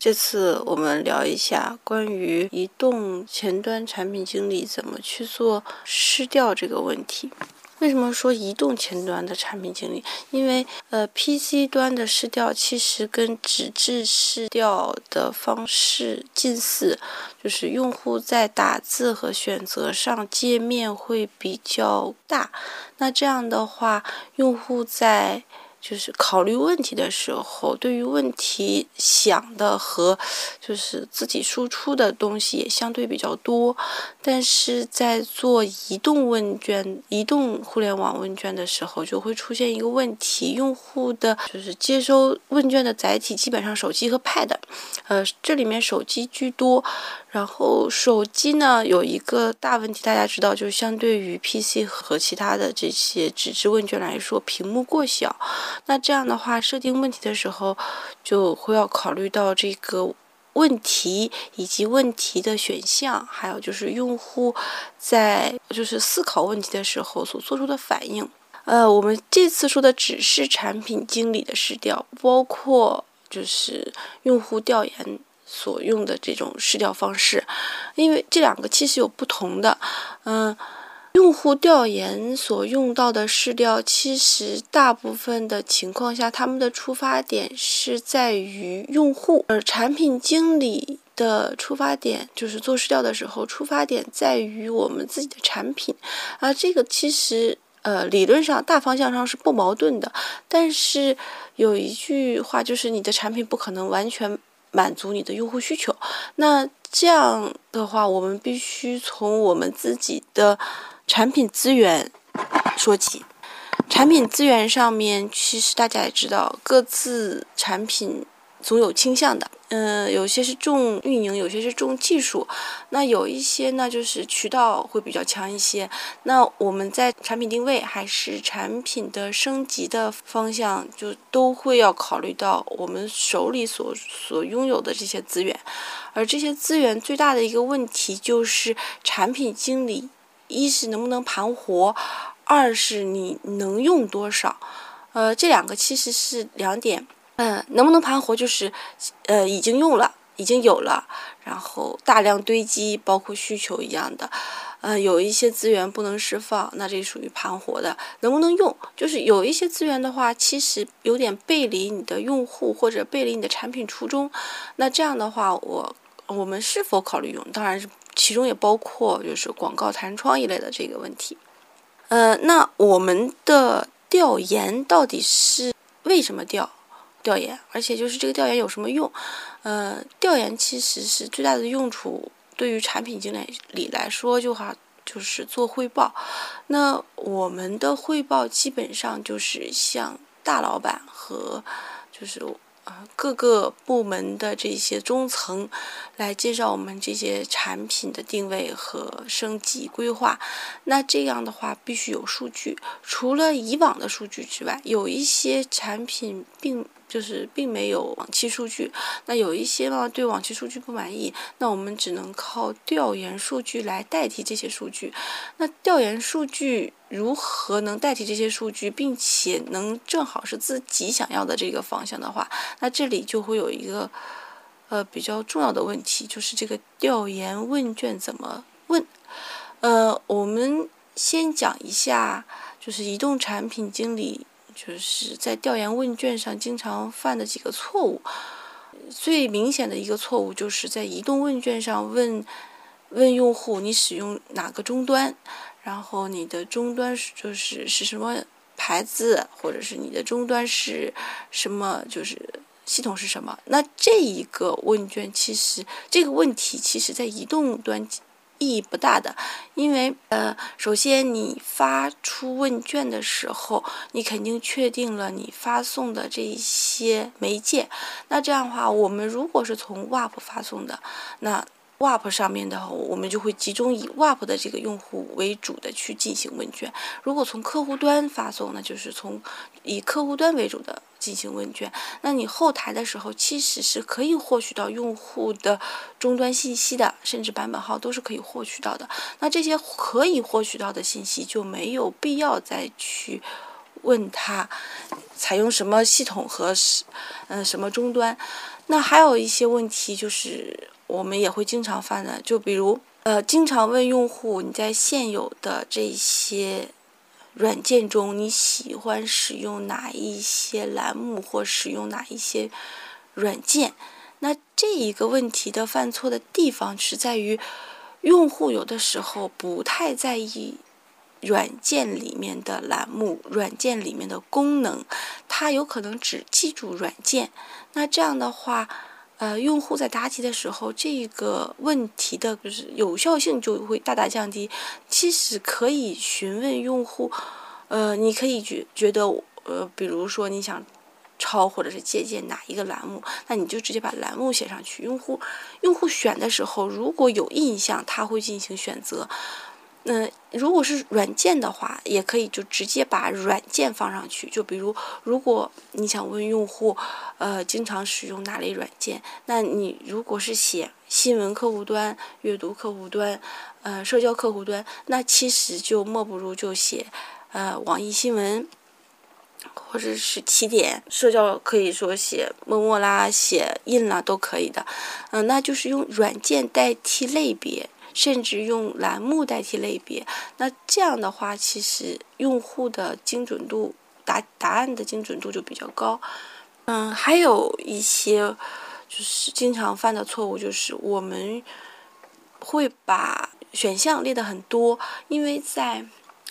这次我们聊一下关于移动前端产品经理怎么去做失调这个问题。为什么说移动前端的产品经理？因为呃，PC 端的试调其实跟纸质试调的方式近似，就是用户在打字和选择上界面会比较大。那这样的话，用户在就是考虑问题的时候，对于问题想的和就是自己输出的东西也相对比较多，但是在做移动问卷、移动互联网问卷的时候，就会出现一个问题：用户的就是接收问卷的载体基本上手机和 Pad，呃，这里面手机居多。然后手机呢有一个大问题，大家知道，就是相对于 PC 和其他的这些纸质问卷来说，屏幕过小。那这样的话，设定问题的时候，就会要考虑到这个问题以及问题的选项，还有就是用户在就是思考问题的时候所做出的反应。呃，我们这次说的只是产品经理的试调，包括就是用户调研所用的这种试调方式，因为这两个其实有不同的，嗯。用户调研所用到的试调，其实大部分的情况下，他们的出发点是在于用户；而产品经理的出发点，就是做试调的时候，出发点在于我们自己的产品。啊，这个其实呃，理论上大方向上是不矛盾的。但是有一句话就是，你的产品不可能完全满足你的用户需求。那这样的话，我们必须从我们自己的。产品资源说起，产品资源上面，其实大家也知道，各自产品总有倾向的。嗯，有些是重运营，有些是重技术。那有一些呢，就是渠道会比较强一些。那我们在产品定位还是产品的升级的方向，就都会要考虑到我们手里所所拥有的这些资源。而这些资源最大的一个问题就是产品经理。一是能不能盘活，二是你能用多少，呃，这两个其实是两点。嗯，能不能盘活就是，呃，已经用了，已经有了，然后大量堆积，包括需求一样的。呃，有一些资源不能释放，那这属于盘活的。能不能用，就是有一些资源的话，其实有点背离你的用户或者背离你的产品初衷。那这样的话，我我们是否考虑用？当然是。其中也包括就是广告弹窗一类的这个问题，呃，那我们的调研到底是为什么调调研？而且就是这个调研有什么用？呃，调研其实是最大的用处，对于产品经理来说，就好就是做汇报。那我们的汇报基本上就是向大老板和就是。各个部门的这些中层来介绍我们这些产品的定位和升级规划。那这样的话，必须有数据。除了以往的数据之外，有一些产品并。就是并没有往期数据，那有一些呢对往期数据不满意，那我们只能靠调研数据来代替这些数据。那调研数据如何能代替这些数据，并且能正好是自己想要的这个方向的话，那这里就会有一个呃比较重要的问题，就是这个调研问卷怎么问？呃，我们先讲一下，就是移动产品经理。就是在调研问卷上经常犯的几个错误，最明显的一个错误就是在移动问卷上问问用户你使用哪个终端，然后你的终端是就是是什么牌子，或者是你的终端是什么，就是系统是什么。那这一个问卷其实这个问题其实在移动端。意义不大的，因为呃，首先你发出问卷的时候，你肯定确定了你发送的这一些媒介。那这样的话，我们如果是从 WAP 发送的，那 WAP 上面的话，我们就会集中以 WAP 的这个用户为主的去进行问卷。如果从客户端发送，呢就是从以客户端为主的。进行问卷。那你后台的时候，其实是可以获取到用户的终端信息的，甚至版本号都是可以获取到的。那这些可以获取到的信息，就没有必要再去问他采用什么系统和是嗯什么终端。那还有一些问题，就是我们也会经常犯的，就比如呃，经常问用户你在现有的这些。软件中你喜欢使用哪一些栏目或使用哪一些软件？那这一个问题的犯错的地方是在于，用户有的时候不太在意软件里面的栏目、软件里面的功能，他有可能只记住软件。那这样的话。呃，用户在答题的时候，这个问题的就是有效性就会大大降低。其实可以询问用户，呃，你可以觉觉得，呃，比如说你想抄或者是借鉴哪一个栏目，那你就直接把栏目写上去。用户用户选的时候，如果有印象，他会进行选择。嗯，如果是软件的话，也可以就直接把软件放上去。就比如，如果你想问用户，呃，经常使用哪类软件，那你如果是写新闻客户端、阅读客户端、呃，社交客户端，那其实就莫不如就写呃，网易新闻，或者是起点社交，可以说写陌陌啦、写印啦都可以的。嗯，那就是用软件代替类别。甚至用栏目代替类别，那这样的话，其实用户的精准度答答案的精准度就比较高。嗯，还有一些就是经常犯的错误，就是我们会把选项列的很多，因为在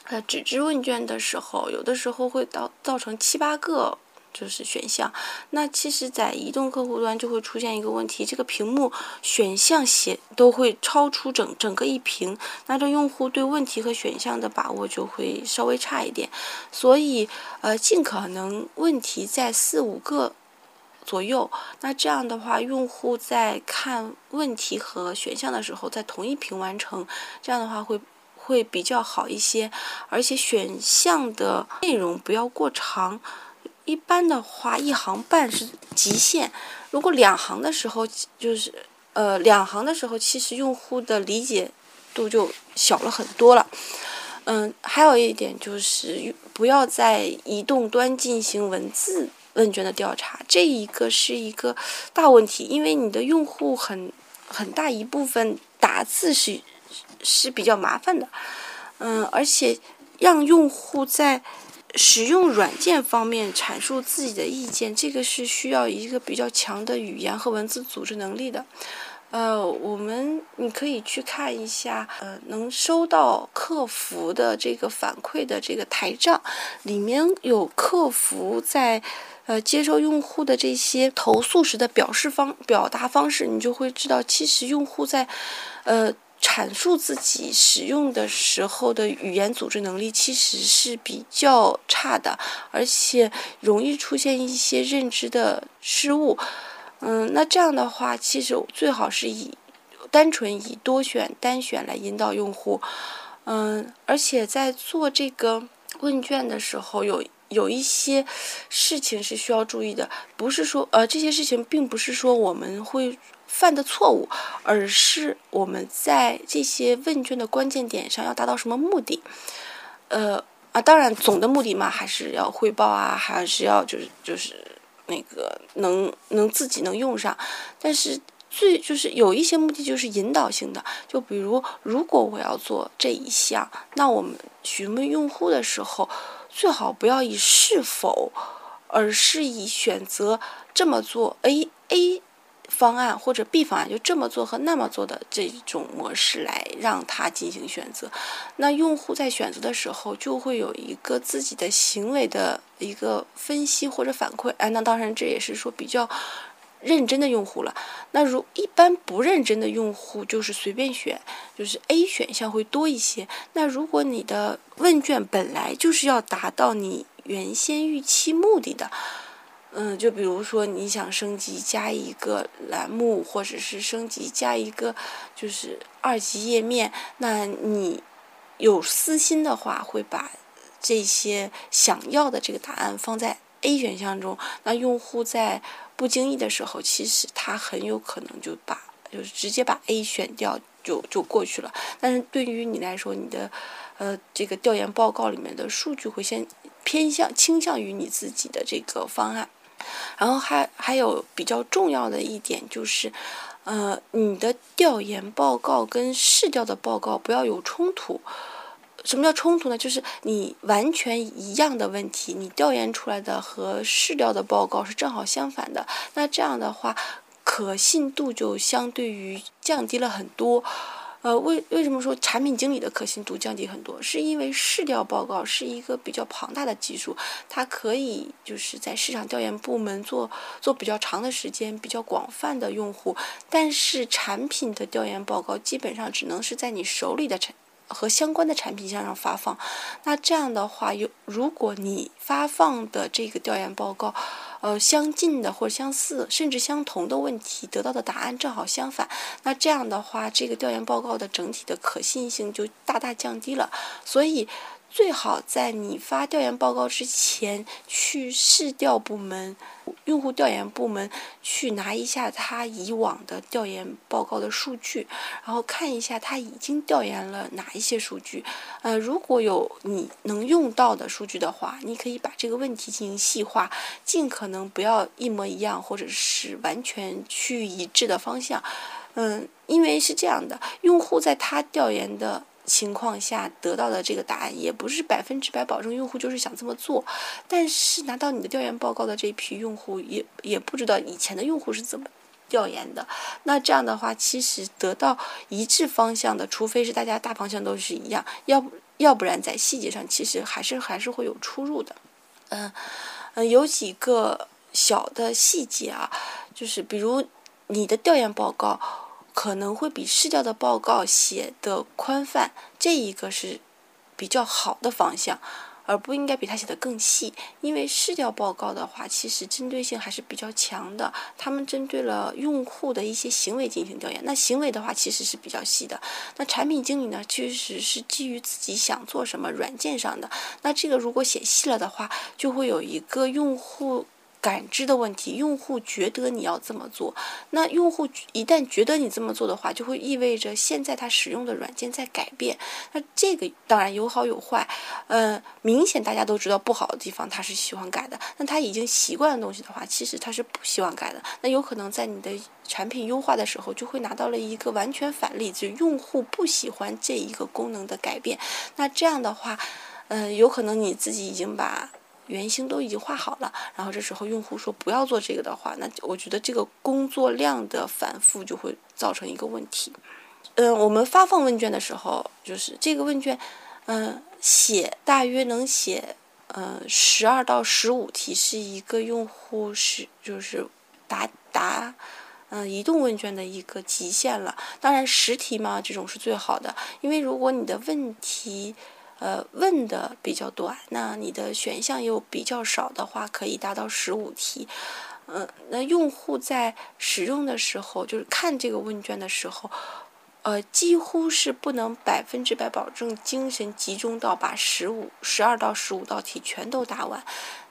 呃纸质问卷的时候，有的时候会到造成七八个。就是选项，那其实，在移动客户端就会出现一个问题，这个屏幕选项写都会超出整整个一屏，那这用户对问题和选项的把握就会稍微差一点。所以，呃，尽可能问题在四五个左右，那这样的话，用户在看问题和选项的时候，在同一屏完成，这样的话会会比较好一些，而且选项的内容不要过长。一般的话，一行半是极限。如果两行的时候，就是呃两行的时候，其实用户的理解度就小了很多了。嗯，还有一点就是不要在移动端进行文字问卷的调查，这一个是一个大问题，因为你的用户很很大一部分打字是是比较麻烦的。嗯，而且让用户在使用软件方面阐述自己的意见，这个是需要一个比较强的语言和文字组织能力的。呃，我们你可以去看一下，呃，能收到客服的这个反馈的这个台账，里面有客服在呃接收用户的这些投诉时的表示方表达方式，你就会知道，其实用户在呃。阐述自己使用的时候的语言组织能力其实是比较差的，而且容易出现一些认知的失误。嗯，那这样的话，其实最好是以单纯以多选单选来引导用户。嗯，而且在做这个问卷的时候，有有一些事情是需要注意的，不是说呃这些事情并不是说我们会。犯的错误，而是我们在这些问卷的关键点上要达到什么目的？呃啊，当然总的目的嘛，还是要汇报啊，还是要就是就是那个能能自己能用上。但是最就是有一些目的就是引导性的，就比如如果我要做这一项，那我们询问用户的时候，最好不要以是否，而是以选择这么做 A A。方案或者 B 方案就这么做和那么做的这种模式来让他进行选择，那用户在选择的时候就会有一个自己的行为的一个分析或者反馈。哎，那当然这也是说比较认真的用户了。那如一般不认真的用户就是随便选，就是 A 选项会多一些。那如果你的问卷本来就是要达到你原先预期目的的。嗯，就比如说你想升级加一个栏目，或者是升级加一个就是二级页面，那你有私心的话，会把这些想要的这个答案放在 A 选项中，那用户在不经意的时候，其实他很有可能就把就是直接把 A 选掉就就过去了。但是对于你来说，你的呃这个调研报告里面的数据会先偏向倾向于你自己的这个方案。然后还还有比较重要的一点就是，呃，你的调研报告跟市调的报告不要有冲突。什么叫冲突呢？就是你完全一样的问题，你调研出来的和市调的报告是正好相反的，那这样的话，可信度就相对于降低了很多。呃，为为什么说产品经理的可信度降低很多？是因为市调报告是一个比较庞大的技术，它可以就是在市场调研部门做做比较长的时间、比较广泛的用户，但是产品的调研报告基本上只能是在你手里的产。和相关的产品向上发放，那这样的话，有如果你发放的这个调研报告，呃，相近的或者相似甚至相同的问题得到的答案正好相反，那这样的话，这个调研报告的整体的可信性就大大降低了。所以。最好在你发调研报告之前，去市调部门、用户调研部门去拿一下他以往的调研报告的数据，然后看一下他已经调研了哪一些数据。呃，如果有你能用到的数据的话，你可以把这个问题进行细化，尽可能不要一模一样，或者是完全趋于一致的方向。嗯，因为是这样的，用户在他调研的。情况下得到的这个答案也不是百分之百保证用户就是想这么做，但是拿到你的调研报告的这批用户也也不知道以前的用户是怎么调研的，那这样的话其实得到一致方向的，除非是大家大方向都是一样，要不要不然在细节上其实还是还是会有出入的。嗯嗯，有几个小的细节啊，就是比如你的调研报告。可能会比市调的报告写的宽泛，这一个是比较好的方向，而不应该比他写的更细。因为市调报告的话，其实针对性还是比较强的，他们针对了用户的一些行为进行调研。那行为的话，其实是比较细的。那产品经理呢，确实是基于自己想做什么软件上的。那这个如果写细了的话，就会有一个用户。感知的问题，用户觉得你要这么做，那用户一旦觉得你这么做的话，就会意味着现在他使用的软件在改变。那这个当然有好有坏，呃，明显大家都知道不好的地方，他是喜欢改的。那他已经习惯的东西的话，其实他是不希望改的。那有可能在你的产品优化的时候，就会拿到了一个完全反例，就用户不喜欢这一个功能的改变。那这样的话，嗯，有可能你自己已经把。原型都已经画好了，然后这时候用户说不要做这个的话，那我觉得这个工作量的反复就会造成一个问题。嗯，我们发放问卷的时候，就是这个问卷，嗯，写大约能写，呃，十二到十五题是一个用户是就是答答，嗯，移动问卷的一个极限了。当然十题嘛，这种是最好的，因为如果你的问题。呃，问的比较短，那你的选项又比较少的话，可以达到十五题。嗯，那用户在使用的时候，就是看这个问卷的时候，呃，几乎是不能百分之百保证精神集中到把十五、十二到十五道题全都答完。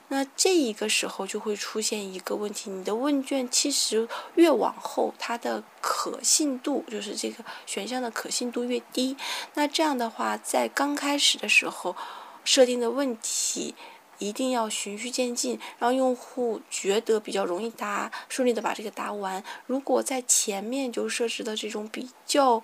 那这一个时候就会出现一个问题，你的问卷其实越往后，它的可信度就是这个选项的可信度越低。那这样的话，在刚开始的时候设定的问题一定要循序渐进，让用户觉得比较容易答，顺利的把这个答完。如果在前面就设置的这种比较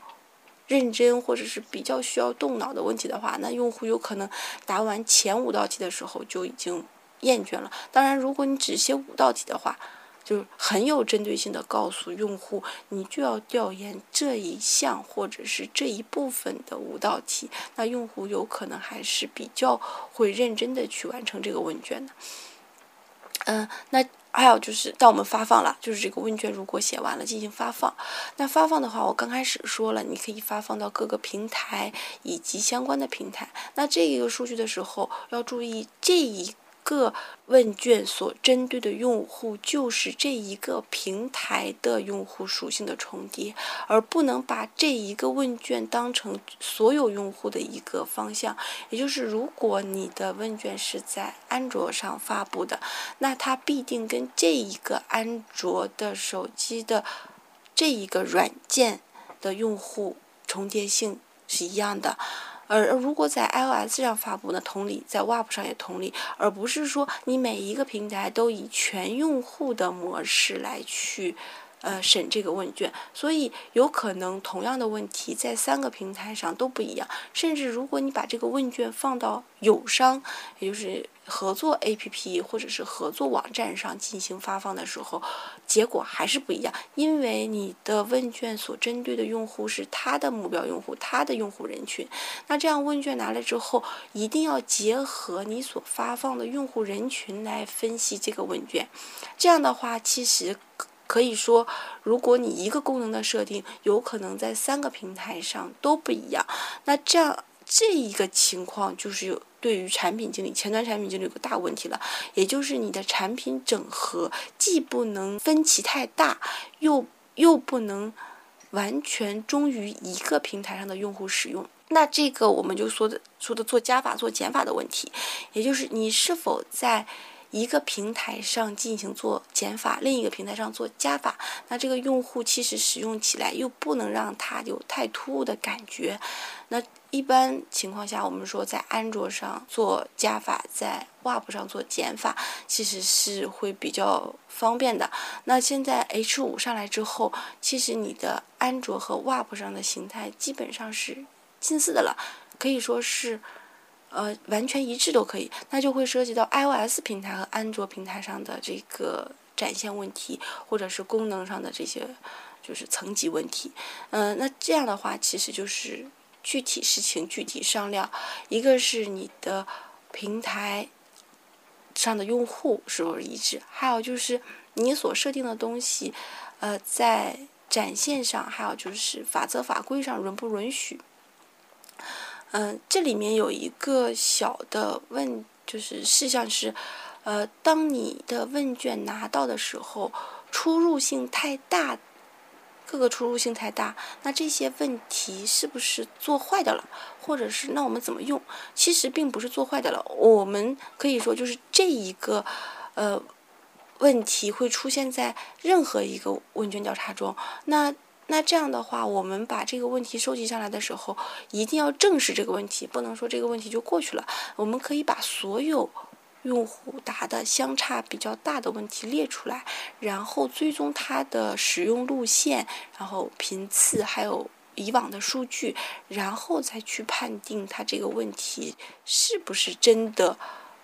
认真或者是比较需要动脑的问题的话，那用户有可能答完前五道题的时候就已经。厌倦了。当然，如果你只写五道题的话，就很有针对性的告诉用户，你就要调研这一项或者是这一部分的五道题，那用户有可能还是比较会认真的去完成这个问卷的。嗯，那还有就是到我们发放了，就是这个问卷如果写完了进行发放，那发放的话，我刚开始说了，你可以发放到各个平台以及相关的平台。那这一个数据的时候要注意这一。个问卷所针对的用户就是这一个平台的用户属性的重叠，而不能把这一个问卷当成所有用户的一个方向。也就是，如果你的问卷是在安卓上发布的，那它必定跟这一个安卓的手机的这一个软件的用户重叠性是一样的。而如果在 iOS 上发布呢，同理，在 WAP 上也同理，而不是说你每一个平台都以全用户的模式来去。呃，审这个问卷，所以有可能同样的问题在三个平台上都不一样。甚至如果你把这个问卷放到友商，也就是合作 APP 或者是合作网站上进行发放的时候，结果还是不一样。因为你的问卷所针对的用户是他的目标用户，他的用户人群。那这样问卷拿来之后，一定要结合你所发放的用户人群来分析这个问卷。这样的话，其实。可以说，如果你一个功能的设定有可能在三个平台上都不一样，那这样这一个情况就是有对于产品经理、前端产品经理有个大问题了，也就是你的产品整合既不能分歧太大，又又不能完全忠于一个平台上的用户使用。那这个我们就说的说的做加法、做减法的问题，也就是你是否在。一个平台上进行做减法，另一个平台上做加法，那这个用户其实使用起来又不能让他有太突兀的感觉。那一般情况下，我们说在安卓上做加法，在 WAP 上做减法，其实是会比较方便的。那现在 H 五上来之后，其实你的安卓和 WAP 上的形态基本上是近似的了，可以说是。呃，完全一致都可以，那就会涉及到 iOS 平台和安卓平台上的这个展现问题，或者是功能上的这些就是层级问题。嗯，那这样的话，其实就是具体事情具体商量。一个是你的平台上的用户是否一致，还有就是你所设定的东西，呃，在展现上，还有就是法则法规上允不允许。嗯，这里面有一个小的问，就是事项是，呃，当你的问卷拿到的时候，出入性太大，各个出入性太大，那这些问题是不是做坏的了？或者是那我们怎么用？其实并不是做坏的了，我们可以说就是这一个，呃，问题会出现在任何一个问卷调查中，那。那这样的话，我们把这个问题收集上来的时候，一定要正视这个问题，不能说这个问题就过去了。我们可以把所有用户答的相差比较大的问题列出来，然后追踪它的使用路线，然后频次，还有以往的数据，然后再去判定它这个问题是不是真的，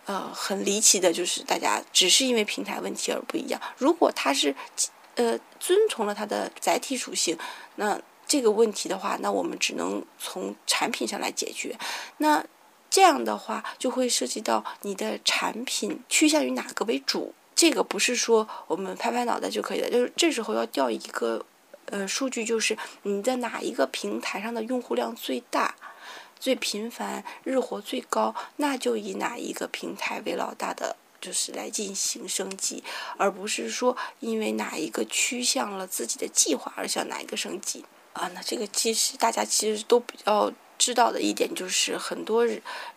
呃，很离奇的，就是大家只是因为平台问题而不一样。如果它是。呃，遵从了它的载体属性，那这个问题的话，那我们只能从产品上来解决。那这样的话，就会涉及到你的产品趋向于哪个为主。这个不是说我们拍拍脑袋就可以了，就是这时候要调一个呃数据，就是你的哪一个平台上的用户量最大、最频繁、日活最高，那就以哪一个平台为老大的。就是来进行升级，而不是说因为哪一个趋向了自己的计划而向哪一个升级啊。那这个其实大家其实都比较知道的一点就是，很多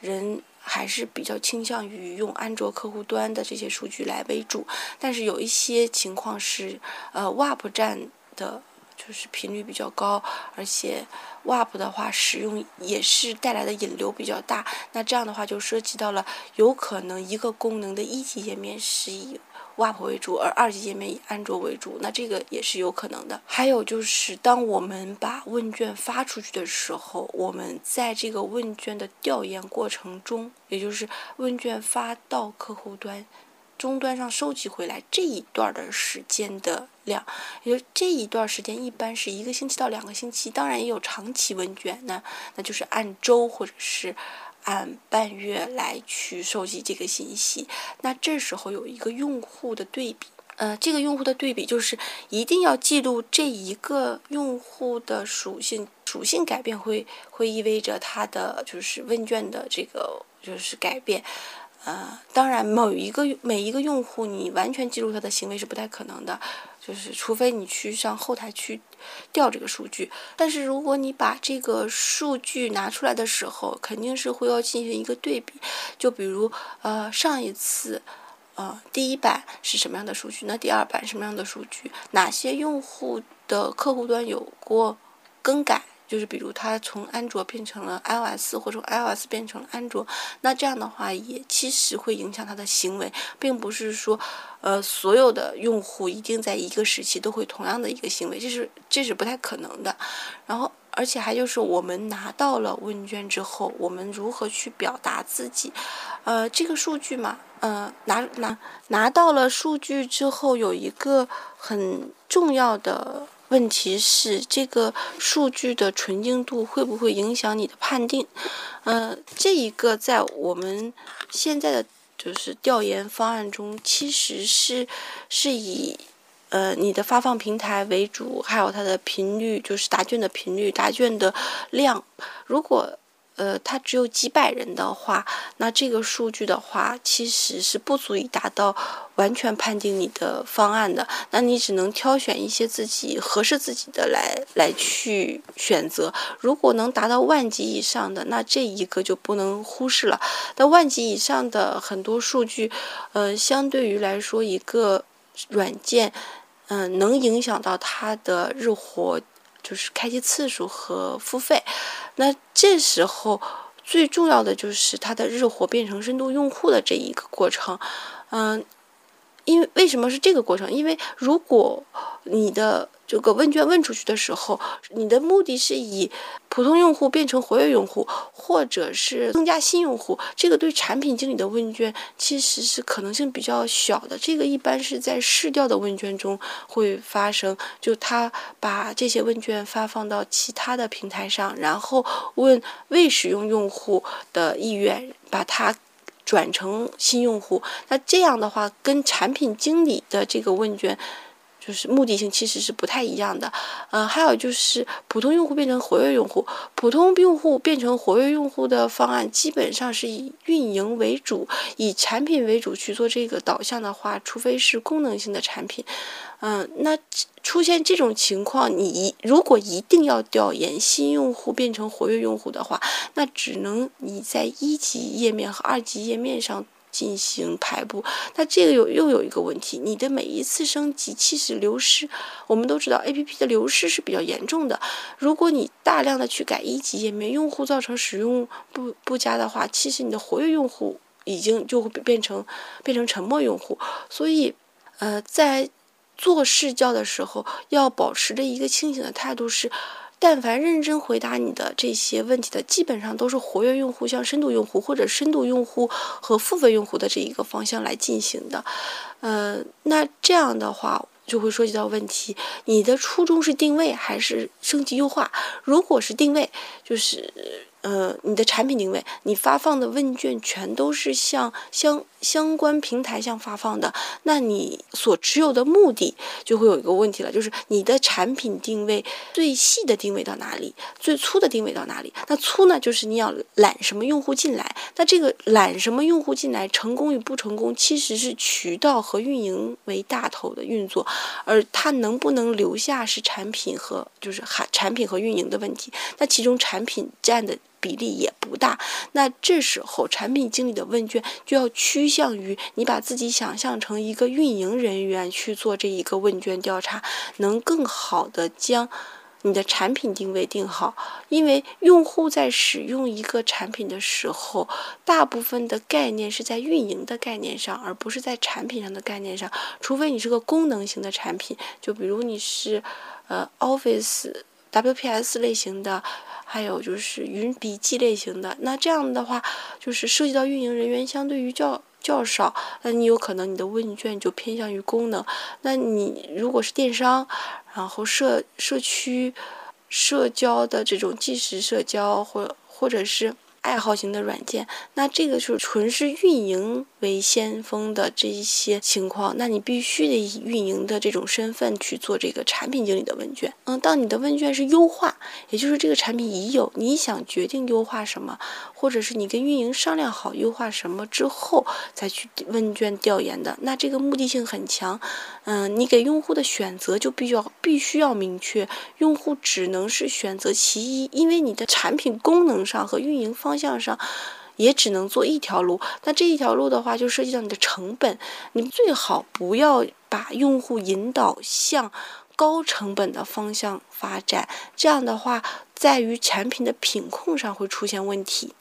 人还是比较倾向于用安卓客户端的这些数据来为主，但是有一些情况是，呃，WAP 站的。就是频率比较高，而且 WAP 的话使用也是带来的引流比较大。那这样的话就涉及到了有可能一个功能的一级页面是以 WAP 为主，而二级页面以安卓为主，那这个也是有可能的。还有就是当我们把问卷发出去的时候，我们在这个问卷的调研过程中，也就是问卷发到客户端。终端上收集回来这一段的时间的量，也就这一段时间一般是一个星期到两个星期，当然也有长期问卷，那那就是按周或者是按半月来去收集这个信息。那这时候有一个用户的对比，呃，这个用户的对比就是一定要记录这一个用户的属性，属性改变会会意味着他的就是问卷的这个就是改变。呃，当然，某一个每一个用户你完全记录他的行为是不太可能的，就是除非你去上后台去调这个数据。但是如果你把这个数据拿出来的时候，肯定是会要进行一个对比。就比如，呃，上一次，呃，第一版是什么样的数据？那第二版什么样的数据？哪些用户的客户端有过更改？就是比如它从安卓变成了 iOS，或者 iOS 变成了安卓，那这样的话也其实会影响它的行为，并不是说，呃，所有的用户一定在一个时期都会同样的一个行为，这是这是不太可能的。然后，而且还就是我们拿到了问卷之后，我们如何去表达自己？呃，这个数据嘛，呃，拿拿拿到了数据之后，有一个很重要的。问题是这个数据的纯净度会不会影响你的判定？呃，这一个在我们现在的就是调研方案中，其实是是以呃你的发放平台为主，还有它的频率，就是答卷的频率、答卷的量，如果。呃，它只有几百人的话，那这个数据的话，其实是不足以达到完全判定你的方案的。那你只能挑选一些自己合适自己的来来去选择。如果能达到万级以上的，那这一个就不能忽视了。那万级以上的很多数据，呃，相对于来说，一个软件，嗯，能影响到它的日活。就是开机次数和付费，那这时候最重要的就是它的日活变成深度用户的这一个过程，嗯。因为为什么是这个过程？因为如果你的这个问卷问出去的时候，你的目的是以普通用户变成活跃用户，或者是增加新用户，这个对产品经理的问卷其实是可能性比较小的。这个一般是在试调的问卷中会发生，就他把这些问卷发放到其他的平台上，然后问未使用用户的意愿，把它。转成新用户，那这样的话，跟产品经理的这个问卷，就是目的性其实是不太一样的。呃，还有就是普通用户变成活跃用户，普通用户变成活跃用户的方案，基本上是以运营为主，以产品为主去做这个导向的话，除非是功能性的产品。嗯，那出现这种情况，你如果一定要调研新用户变成活跃用户的话，那只能你在一级页面和二级页面上进行排布。那这个有又有一个问题，你的每一次升级其实流失，我们都知道 A P P 的流失是比较严重的。如果你大量的去改一级页面，用户造成使用不不佳的话，其实你的活跃用户已经就会变成变成沉默用户。所以，呃，在做试教的时候，要保持着一个清醒的态度，是，但凡认真回答你的这些问题的，基本上都是活跃用户向深度用户或者深度用户和付费用户的这一个方向来进行的。呃，那这样的话就会涉及到问题，你的初衷是定位还是升级优化？如果是定位，就是。呃，你的产品定位，你发放的问卷全都是向相相关平台向发放的，那你所持有的目的就会有一个问题了，就是你的产品定位最细的定位到哪里，最粗的定位到哪里？那粗呢，就是你要揽什么用户进来？那这个揽什么用户进来，成功与不成功，其实是渠道和运营为大头的运作，而它能不能留下是产品和就是产产品和运营的问题。那其中产品占的。比例也不大，那这时候产品经理的问卷就要趋向于你把自己想象成一个运营人员去做这一个问卷调查，能更好的将你的产品定位定好。因为用户在使用一个产品的时候，大部分的概念是在运营的概念上，而不是在产品上的概念上。除非你是个功能型的产品，就比如你是呃 Office WPS 类型的。还有就是云笔记类型的，那这样的话，就是涉及到运营人员相对于较较少，那你有可能你的问卷就偏向于功能。那你如果是电商，然后社社区、社交的这种即时社交，或或者是爱好型的软件，那这个就是纯是运营为先锋的这一些情况，那你必须得以运营的这种身份去做这个产品经理的问卷。嗯，当你的问卷是优化，也就是这个产品已有，你想决定优化什么，或者是你跟运营商量好优化什么之后再去问卷调研的，那这个目的性很强。嗯，你给用户的选择就必须要必须要明确，用户只能是选择其一，因为你的产品功能上和运营方方向上。也只能做一条路，那这一条路的话，就涉及到你的成本。你最好不要把用户引导向高成本的方向发展，这样的话，在于产品的品控上会出现问题。